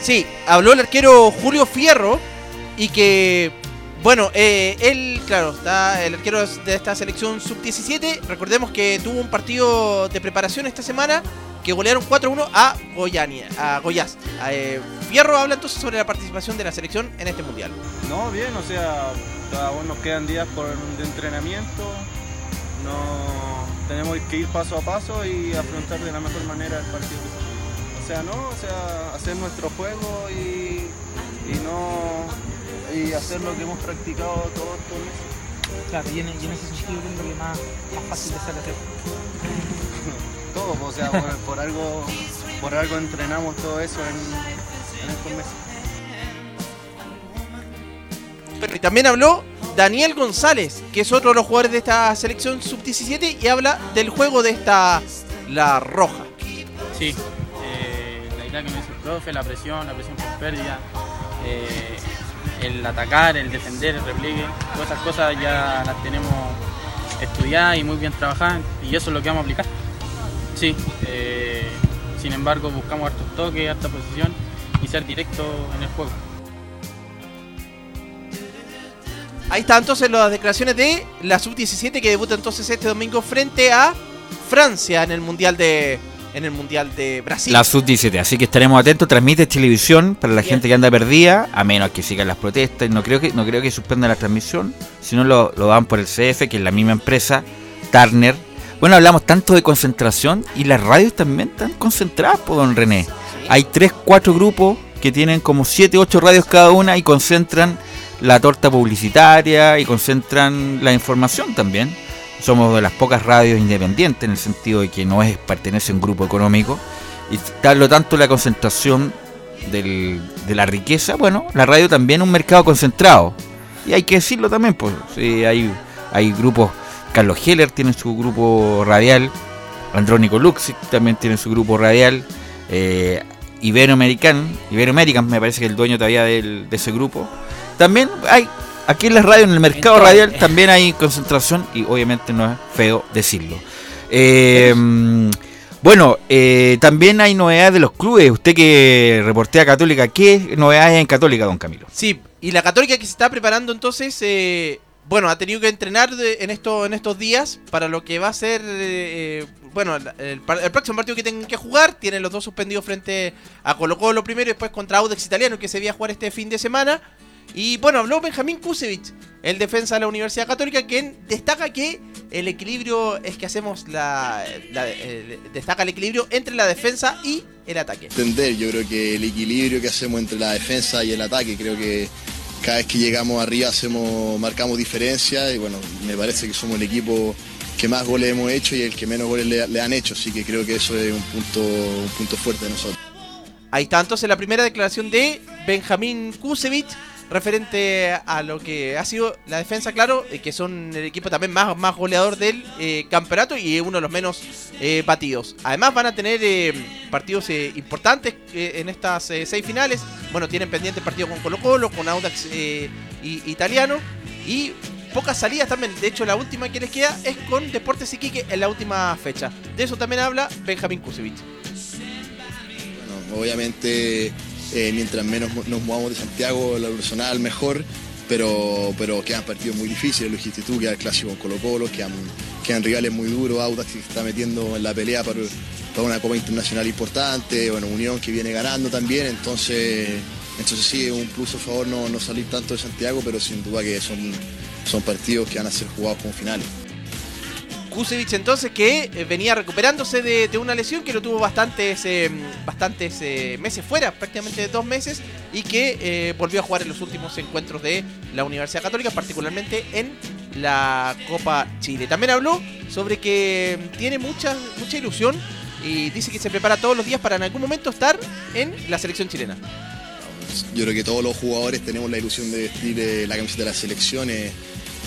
Speaker 3: Sí, habló el arquero Julio Fierro y que, bueno, eh, él, claro, está el arquero de esta selección sub-17. Recordemos que tuvo un partido de preparación esta semana que golearon 4-1 a Goiânia, a Goiás. Eh, Fierro habla entonces sobre la participación de la selección en este mundial.
Speaker 12: No, bien, o sea, aún nos quedan días por, de entrenamiento. No tenemos que ir paso a paso y afrontar de la mejor manera el partido. O sea, no, o sea, hacer nuestro juego y, y no y hacer lo que hemos practicado todos estos meses.
Speaker 13: Claro, y en, y en ese sentido creo que más, más fácil de ser hacer.
Speaker 12: Todo, o sea, por, por algo por algo entrenamos todo eso en, en estos meses.
Speaker 3: Pero y también habló Daniel González, que es otro de los jugadores de esta selección sub-17 y habla del juego de esta, la roja.
Speaker 13: Sí, eh, la idea que me dice el profe, la presión, la presión por pérdida, eh, el atacar, el defender, el repliegue, todas esas cosas ya las tenemos estudiadas y muy bien trabajadas y eso es lo que vamos a aplicar. Sí, eh, sin embargo buscamos hartos toques, harta posición y ser directo en el juego.
Speaker 3: Ahí está entonces las declaraciones de la sub-17 que debuta entonces este domingo frente a Francia en el Mundial de en el Mundial de Brasil.
Speaker 1: La Sub-17, así que estaremos atentos. Transmite televisión para la gente que anda perdida, a menos que sigan las protestas. No creo que no creo que suspendan la transmisión, sino lo, lo dan por el CF, que es la misma empresa, Turner. Bueno, hablamos tanto de concentración y las radios también están concentradas, por don René. Hay tres, cuatro grupos que tienen como siete, ocho radios cada una y concentran la torta publicitaria y concentran la información también. Somos de las pocas radios independientes en el sentido de que no es pertenece a un grupo económico y por lo tanto la concentración de la riqueza, bueno, la radio también es un mercado concentrado. Y hay que decirlo también, pues sí, hay, hay grupos, Carlos Heller tiene su grupo radial, Andrónico Luxic también tiene su grupo radial, eh, Iberoamerican, Iberoamerican me parece que el dueño todavía del- de ese grupo. También hay, aquí en las radios, en el mercado radial, también hay concentración y obviamente no es feo decirlo. Eh, bueno, eh, también hay novedades de los clubes. Usted que reportea Católica, ¿qué novedades hay en Católica, don Camilo?
Speaker 3: Sí, y la Católica que se está preparando entonces, eh, bueno, ha tenido que entrenar de- en, esto, en estos días para lo que va a ser, eh, bueno, la- el, próximo partido que tienen que jugar. Tienen los dos suspendidos frente a Colo Colo primero y después contra Audax Italiano que se veía jugar este fin de semana. Y bueno, habló Benjamín Kusevich, el defensa de la Universidad Católica, quien destaca que el equilibrio es que hacemos la, la- el- destaca el equilibrio entre la defensa y el ataque.
Speaker 14: entender. Yo creo que el equilibrio que hacemos entre la defensa y el ataque, creo que cada vez que llegamos arriba hacemos, marcamos diferencia y bueno, me parece que somos el equipo que más goles hemos hecho y el que menos goles le, le han hecho, así que creo que eso es un punto, un punto fuerte de nosotros.
Speaker 3: Ahí está entonces la primera declaración de Benjamín Kusevich referente a lo que ha sido la defensa, claro, eh, que son el equipo también más, más goleador del eh, campeonato y uno de los menos eh, batidos. Además van a tener partidos importantes en estas seis finales. Bueno, tienen pendiente partido con Colo Colo, con Audax y, Italiano y pocas salidas también. De hecho, la última que les queda es con Deportes Iquique en la última fecha. De eso también habla Benjamín Kusevich.
Speaker 14: Obviamente, eh, mientras menos nos movamos de Santiago, lo personal mejor, pero, pero quedan partidos muy difíciles, lo dijiste tú, queda el clásico con Colo Colo, quedan, quedan rivales muy duros, Audax que se está metiendo en la pelea para, para una Copa Internacional importante, bueno, Unión que viene ganando también, entonces, entonces sí, un plus a favor no, no salir tanto de Santiago, pero sin duda que son, son partidos que van a ser jugados como finales.
Speaker 3: Kusevich entonces que eh, venía recuperándose de, una lesión que lo tuvo bastantes, eh, bastantes eh, meses fuera, prácticamente dos meses, y que volvió a jugar en los últimos encuentros de la Universidad Católica, particularmente en la Copa Chile. También habló sobre que tiene mucha, mucha ilusión y dice que se prepara todos los días para en algún momento estar en la selección chilena.
Speaker 14: Yo creo que todos los jugadores tenemos la ilusión de vestir la camiseta de la selección.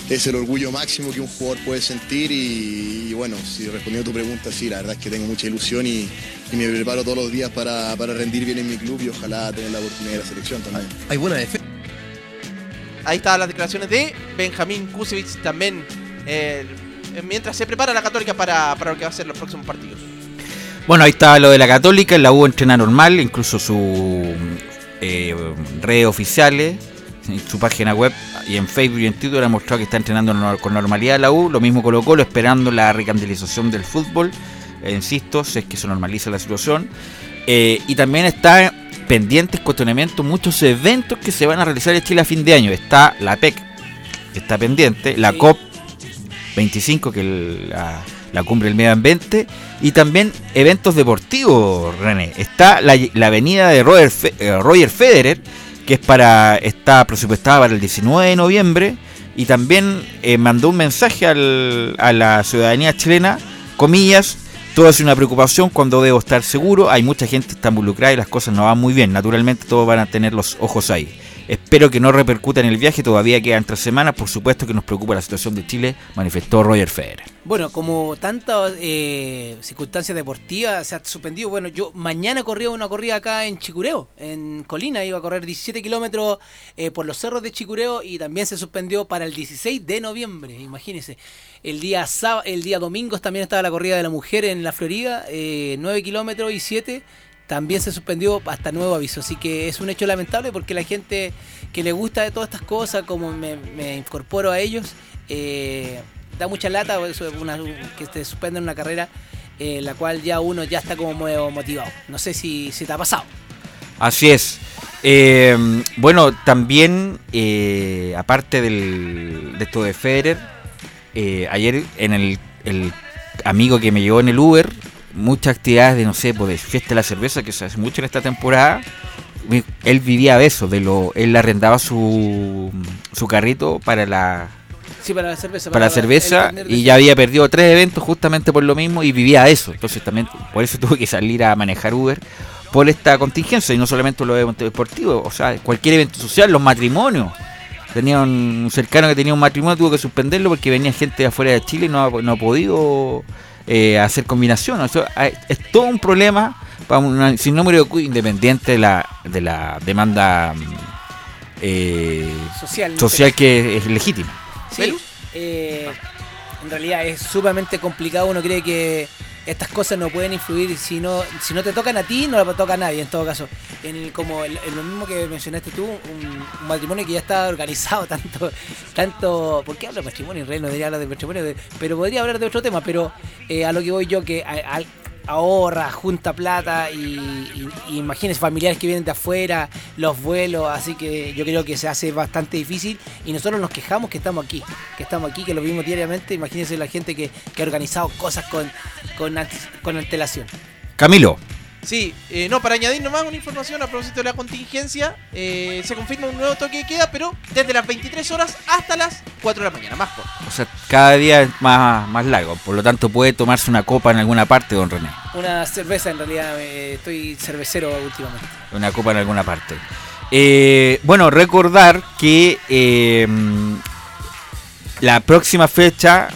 Speaker 14: Es el orgullo máximo que un jugador puede sentir y, y bueno, si respondiendo a tu pregunta, sí, la verdad es que tengo mucha ilusión y, y me preparo todos los días para, para rendir bien en mi club y ojalá tener la oportunidad de la selección también.
Speaker 3: Hay buena defensa. Ahí están las declaraciones de Benjamín Kusevich también, eh, mientras se prepara la Católica para, para lo que va a ser los próximos partidos.
Speaker 1: Bueno, ahí está lo de la Católica, en la U entrena normal, incluso su eh, redes oficiales, en su página web y en Facebook y en Twitter ha mostrado que está entrenando con normalidad la U, lo mismo Colo Colo, esperando la recandelización del fútbol, eh, insisto, si es que se normaliza la situación. Eh, y también está pendientes cuestionamientos, muchos eventos que se van a realizar en Chile a fin de año. Está la PEC, que está pendiente, la COP 25, que es la, la cumbre del medio ambiente, y también eventos deportivos, René. Está la, la avenida de Roger, Fe- eh, Roger Federer, que es para está presupuestada para el 19 de noviembre, y también eh, mandó un mensaje al- a la ciudadanía chilena, comillas, todo es una preocupación cuando debo estar seguro, hay mucha gente que está involucrada y las cosas no van muy bien, naturalmente todos van a tener los ojos ahí. Espero que no repercuta en el viaje, todavía quedan tres semanas, por supuesto que nos preocupa la situación de Chile, manifestó Roger Federer.
Speaker 2: Bueno, como tantas eh, circunstancias deportivas se ha suspendido, bueno, yo mañana corría una corrida acá en Chicureo, en Colina, iba a correr 17 kilómetros eh, por los cerros de Chicureo y también se suspendió para el 16 de noviembre, imagínense. El día, sábado, el día domingo también estaba la corrida de la mujer en la Florida, eh, 9 kilómetros y 7 también se suspendió hasta nuevo aviso. Así que es un hecho lamentable porque la gente que le gusta de todas estas cosas, como me, incorporo a ellos, eh, da mucha lata una- que te suspenden una carrera eh, la cual ya uno ya está como motivado. No sé si, si te ha pasado.
Speaker 1: Así es. Eh, bueno, también, eh, aparte del, de esto de Federer, ayer en el, el amigo que me llevó en el Uber, muchas actividades de, no sé, pues de fiesta de la cerveza, que se hace mucho en esta temporada. Él vivía de eso, de lo, él arrendaba su, su carrito para la,
Speaker 2: Sí, para la cerveza.
Speaker 1: para la cerveza y ya había perdido tres eventos justamente por lo mismo y vivía de eso. Entonces también por eso tuve que salir a manejar Uber por esta contingencia y no solamente los eventos deportivos, o sea, cualquier evento social, los matrimonios. Tenía un, un cercano que tenía un matrimonio, tuvo que suspenderlo porque venía gente de afuera de Chile y no ha, no ha podido eh, hacer combinación. O sea, hay- es todo un problema para un sinnúmero de cu- independiente de la, de la demanda mm, eh,
Speaker 2: Social,
Speaker 1: social que es legítima.
Speaker 2: Sí, eh, en realidad es sumamente complicado. Uno cree que estas cosas no pueden influir. Si no, si no te tocan a ti, no le toca a nadie, en todo caso. En el- como en lo mismo que mencionaste tú, un, matrimonio que ya está organizado tanto. tanto ¿Por qué hablo de matrimonio? En realidad no debería hablar de matrimonio, de- pero podría hablar de otro tema. Pero eh, a lo que voy yo, que a- ahorra, junta plata y, y- imagínense familiares que vienen de afuera, los vuelos, así que yo creo que se hace bastante difícil y nosotros nos quejamos que estamos aquí, que estamos aquí, que lo vimos diariamente, imagínense la gente que, que ha organizado cosas con, con, con antelación.
Speaker 1: Camilo.
Speaker 3: Sí, eh, no, para añadir nomás una información a propósito de la contingencia, eh, se confirma un nuevo toque de queda, pero desde las 23 horas hasta las 4 de la mañana, más corto.
Speaker 1: O sea, cada día es más, más largo. Por lo tanto, puede tomarse una copa en alguna parte, don René.
Speaker 2: Una cerveza, en realidad, eh, estoy cervecero últimamente.
Speaker 1: Una copa en alguna parte. Eh, bueno, recordar que eh, la próxima fecha,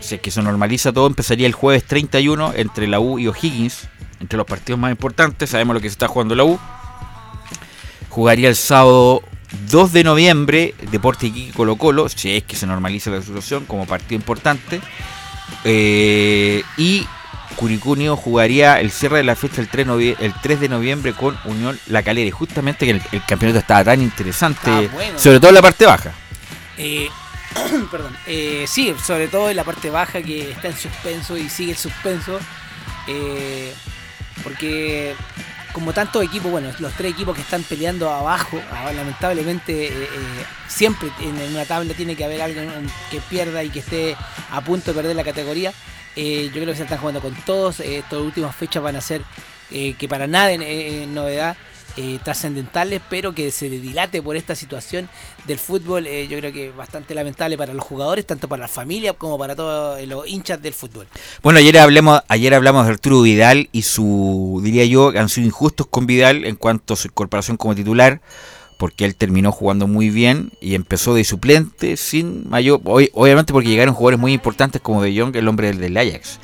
Speaker 1: si es que se normaliza todo, empezaría el jueves 31 entre la U y O'Higgins, entre los partidos más importantes. Sabemos lo que se está jugando la U. Jugaría el sábado 2 de noviembre Deporte Iquique Colo Colo, si es que se normaliza la situación como partido importante. Eh, y Curicunio jugaría el cierre de la fecha el 3, novie- el 3 de noviembre con Unión La Calera. Y justamente que el, el campeonato estaba tan interesante,
Speaker 2: Ah, bueno.
Speaker 1: sobre todo en la parte baja.
Speaker 2: Eh, perdón. Eh, sí, sobre todo en la parte baja que está en suspenso y sigue el suspenso. eh, porque como tantos equipos, bueno, los tres equipos que están peleando abajo, ah, lamentablemente eh, eh, siempre en, una tabla tiene que haber alguien que pierda y que esté a punto de perder la categoría. Eh, yo creo que se están jugando con todos. estas últimas fechas van a ser que para nada es novedad. Eh, trascendentales, pero que se dilate por esta situación del fútbol, eh, yo creo que bastante lamentable para los jugadores, tanto para la familia como para todos los hinchas del fútbol.
Speaker 1: Bueno, ayer hablamos, ayer hablamos de Arturo Vidal y su, diría yo, han sido injustos con Vidal en cuanto a su incorporación como titular, porque él terminó jugando muy bien y empezó de suplente sin mayor, ob- obviamente porque llegaron jugadores muy importantes como De Jong, el hombre del, del Ajax.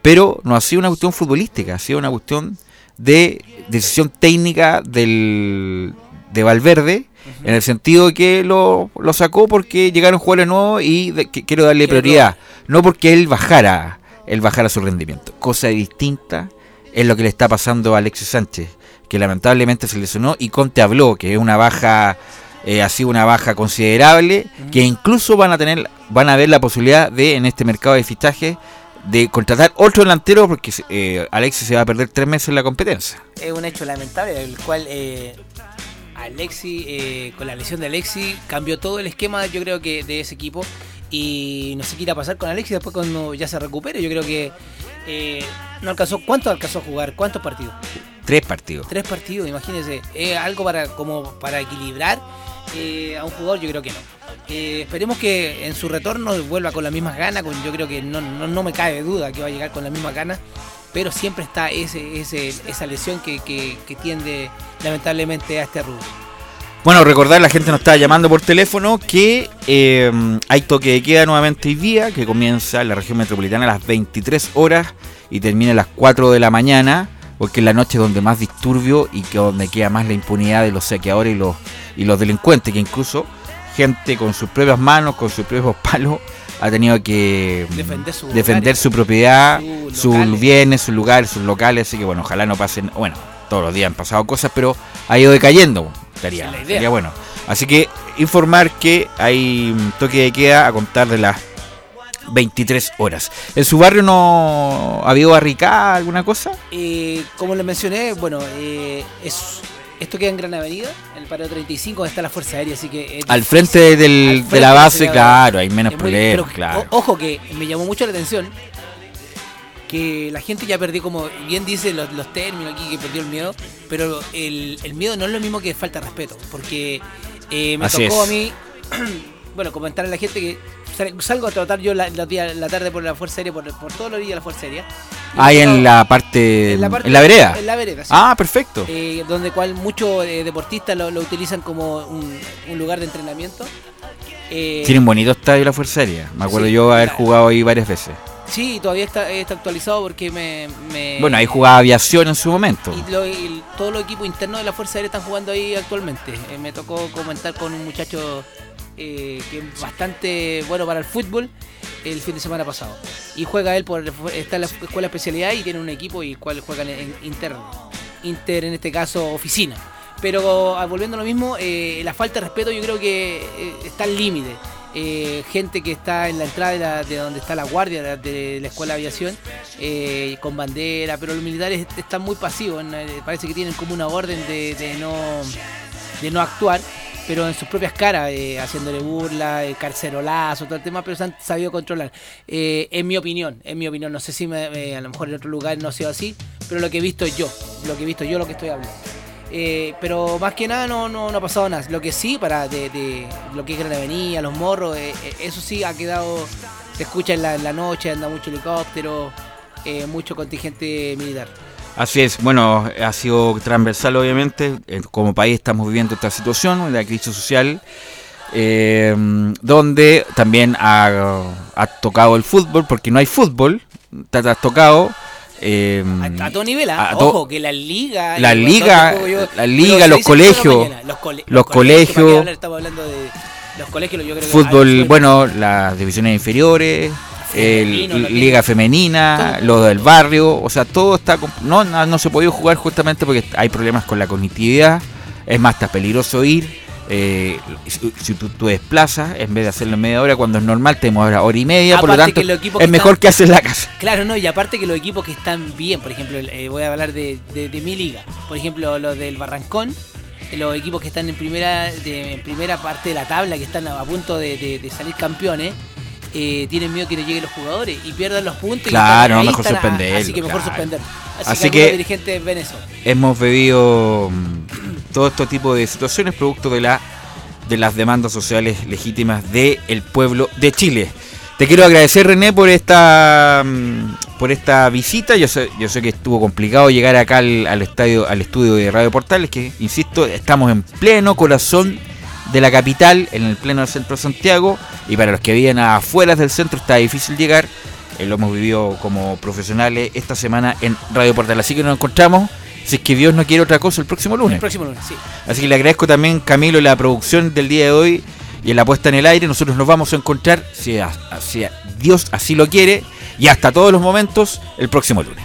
Speaker 1: Pero no ha sido una cuestión futbolística, ha sido una cuestión de decisión técnica del, de Valverde, en el sentido de que lo, lo sacó porque llegaron jugadores nuevos y de- que quiero darle prioridad, no porque él bajara, él bajara su rendimiento. Cosa distinta es lo que le está pasando a Alexis Sánchez, que lamentablemente se lesionó y Conte habló que es una baja, eh, ha sido una baja considerable, que incluso van a tener, van a ver la posibilidad de en este mercado de fichaje de contratar otro delantero porque eh, Alexis se va a perder tres meses en la competencia.
Speaker 2: Es un hecho lamentable, el cual eh, Alexi, eh, con la lesión de Alexi, cambió todo el esquema, yo creo que de ese equipo. Y no sé qué irá a pasar con Alexi después cuando ya se recupere. Yo creo que eh, no alcanzó. ¿Cuánto alcanzó a jugar? ¿Cuántos partidos?
Speaker 1: Tres partidos.
Speaker 2: Tres partidos, imagínense. Eh, algo para como para equilibrar eh, a un jugador, yo creo que no. Eh, esperemos que en su retorno vuelva con las mismas ganas. Con, yo creo que no, no, no me cabe duda que va a llegar con las mismas ganas. Pero siempre está ese, ese, esa lesión que, que, tiende lamentablemente a este rubro.
Speaker 1: Bueno, recordar, la gente nos está llamando por teléfono que eh, hay toque de queda nuevamente hoy día, que comienza en la región metropolitana a las 23 horas y termina a las 4 de la mañana, porque es la noche donde más disturbio y que donde queda más la impunidad de los saqueadores y los, y los delincuentes, que incluso gente con sus propias manos, con sus propios palos, ha tenido que mm,
Speaker 2: Defender su
Speaker 1: defender su propiedad,
Speaker 2: sus
Speaker 1: bienes, sus lugares, sus locales, así que bueno, ojalá no pasen, bueno, todos los días han pasado cosas, pero ha ido decayendo, estaría,
Speaker 2: es la idea.
Speaker 1: estaría bueno. Así que informar que hay un toque de queda a contar de las 23 horas. ¿En su barrio no ha habido barricada, alguna cosa?
Speaker 2: Eh, como les mencioné, bueno, eh, es, esto queda en Gran Avenida, en el paro 35, donde está la Fuerza Aérea, así que... es
Speaker 1: Al frente, del,
Speaker 2: Al
Speaker 1: de la base, claro, hay menos
Speaker 2: muy-
Speaker 1: problemas, claro.
Speaker 2: o- ojo que me llamó mucho la atención que la gente ya perdió, como bien dicen los, los términos aquí, que perdió el miedo, pero el, el miedo no es lo mismo que falta de respeto, porque eh, me
Speaker 1: Así
Speaker 2: tocó
Speaker 1: es.
Speaker 2: a mí, bueno, comentar a la gente que salgo a tratar yo la, días- la tarde por la Fuerza Aérea, por, por todos los días de la Fuerza Aérea. Me
Speaker 1: en la parte.
Speaker 2: en la parte-
Speaker 1: en la vereda.
Speaker 2: En la vereda, sí.
Speaker 1: Ah, perfecto.
Speaker 2: Eh, donde cual muchos eh, deportistas lo, lo utilizan como un, un lugar de entrenamiento. Eh,
Speaker 1: Tiene un bonito estadio la Fuerza Aérea. Me acuerdo
Speaker 2: Sí,
Speaker 1: yo haber
Speaker 2: la-
Speaker 1: jugado ahí varias veces.
Speaker 2: Sí, todavía está, está actualizado porque me... me-
Speaker 1: Bueno, ahí jugaba aviación en su momento.
Speaker 2: Y, lo- y todos los equipos internos de la Fuerza Aérea están jugando ahí actualmente. Eh, me tocó comentar con un muchacho eh, que es bastante bueno para el fútbol el fin de semana pasado. Y juega él por está la escuela especialidad y tiene un equipo y cual juegan en, interno. Inter en este caso oficina. Pero ah, volviendo a lo mismo, eh, la falta de respeto yo creo que eh, está al límite. Gente que está en la entrada de, donde está la guardia de, la escuela de aviación con bandera, pero los militares están muy pasivos, parece que tienen como una orden de, de no de no actuar, pero en sus propias caras, eh, haciéndole burla, eh, carcerolazo, todo el tema, pero se han sabido controlar. Eh, en mi opinión, en mi opinión, no sé si me- a lo mejor en otro lugar no ha sido así, pero lo que he visto yo, lo que he visto yo, lo que estoy hablando. Eh, pero más que nada no, no, no ha pasado nada. Lo que sí, para de, lo que es Gran Avenida, los morros, eh, eh, eso sí ha quedado, se escucha en la, noche, anda mucho helicóptero, eh, mucho contingente militar.
Speaker 1: Así es, bueno, ha sido transversal obviamente. Eh, Como país estamos viviendo esta situación, la crisis social, eh, donde también ha, ha tocado el fútbol, porque no hay fútbol, has tocado. eh,
Speaker 2: A, a todo nivel, ¿ah?
Speaker 1: a to-
Speaker 2: ojo, que la liga.
Speaker 1: la liga,
Speaker 2: yo-
Speaker 1: la liga, los colegios,
Speaker 2: los, cole-
Speaker 1: los
Speaker 2: ¿para qué
Speaker 1: colegios,
Speaker 2: hablar? Estamos hablando de los colegios, yo creo que
Speaker 1: fútbol, bueno, las divisiones inferiores,
Speaker 2: Femenino,
Speaker 1: el- liga femenina, lo del barrio, o sea, todo está... No, no, no se podido jugar justamente porque hay problemas con la cognitividad, es más, está peligroso ir. eh, si, si tú, tú desplazas, en vez de hacerlo en media hora, cuando es normal, te demora hora y media, por lo tanto, es
Speaker 2: que
Speaker 1: mejor
Speaker 2: están-
Speaker 1: que hacer la casa.
Speaker 2: Claro, no, y aparte que los equipos que están bien, por ejemplo, eh, voy a hablar de, de- de mi liga, por ejemplo, los del Barrancón, los equipos que están en primera de, en primera parte de la tabla, que están a, a punto de, de- de salir campeones, eh, tienen miedo que les lleguen los jugadores y pierdan los puntos. y
Speaker 1: Claro,
Speaker 2: están- ahí
Speaker 1: mejor suspenderlo,
Speaker 2: Así que mejor
Speaker 1: claro.
Speaker 2: suspender. Así,
Speaker 1: Así
Speaker 2: que,
Speaker 1: que-
Speaker 2: algunos dirigentes ven eso.
Speaker 1: hemos vivido mm, todo este tipo de situaciones producto de la de las demandas sociales legítimas del pueblo de Chile. Te quiero agradecer René por esta mm, por esta visita. Yo sé, yo sé que estuvo complicado llegar acá al, al estadio al estudio de Radio Portales, que insisto, estamos en pleno corazón de la capital, en el pleno del centro de Santiago, y para los que viven afuera del centro está difícil llegar. Eh, lo hemos vivido como profesionales esta semana en Radio Portal. Así que nos encontramos, si es que Dios no quiere otra cosa, el próximo lunes.
Speaker 2: El próximo lunes, sí.
Speaker 1: Así que le agradezco también, Camilo, la producción del día de hoy y en la puesta en el aire. Nosotros nos vamos a encontrar, si, a- si a- Dios así lo quiere, y hasta todos los momentos, el próximo lunes.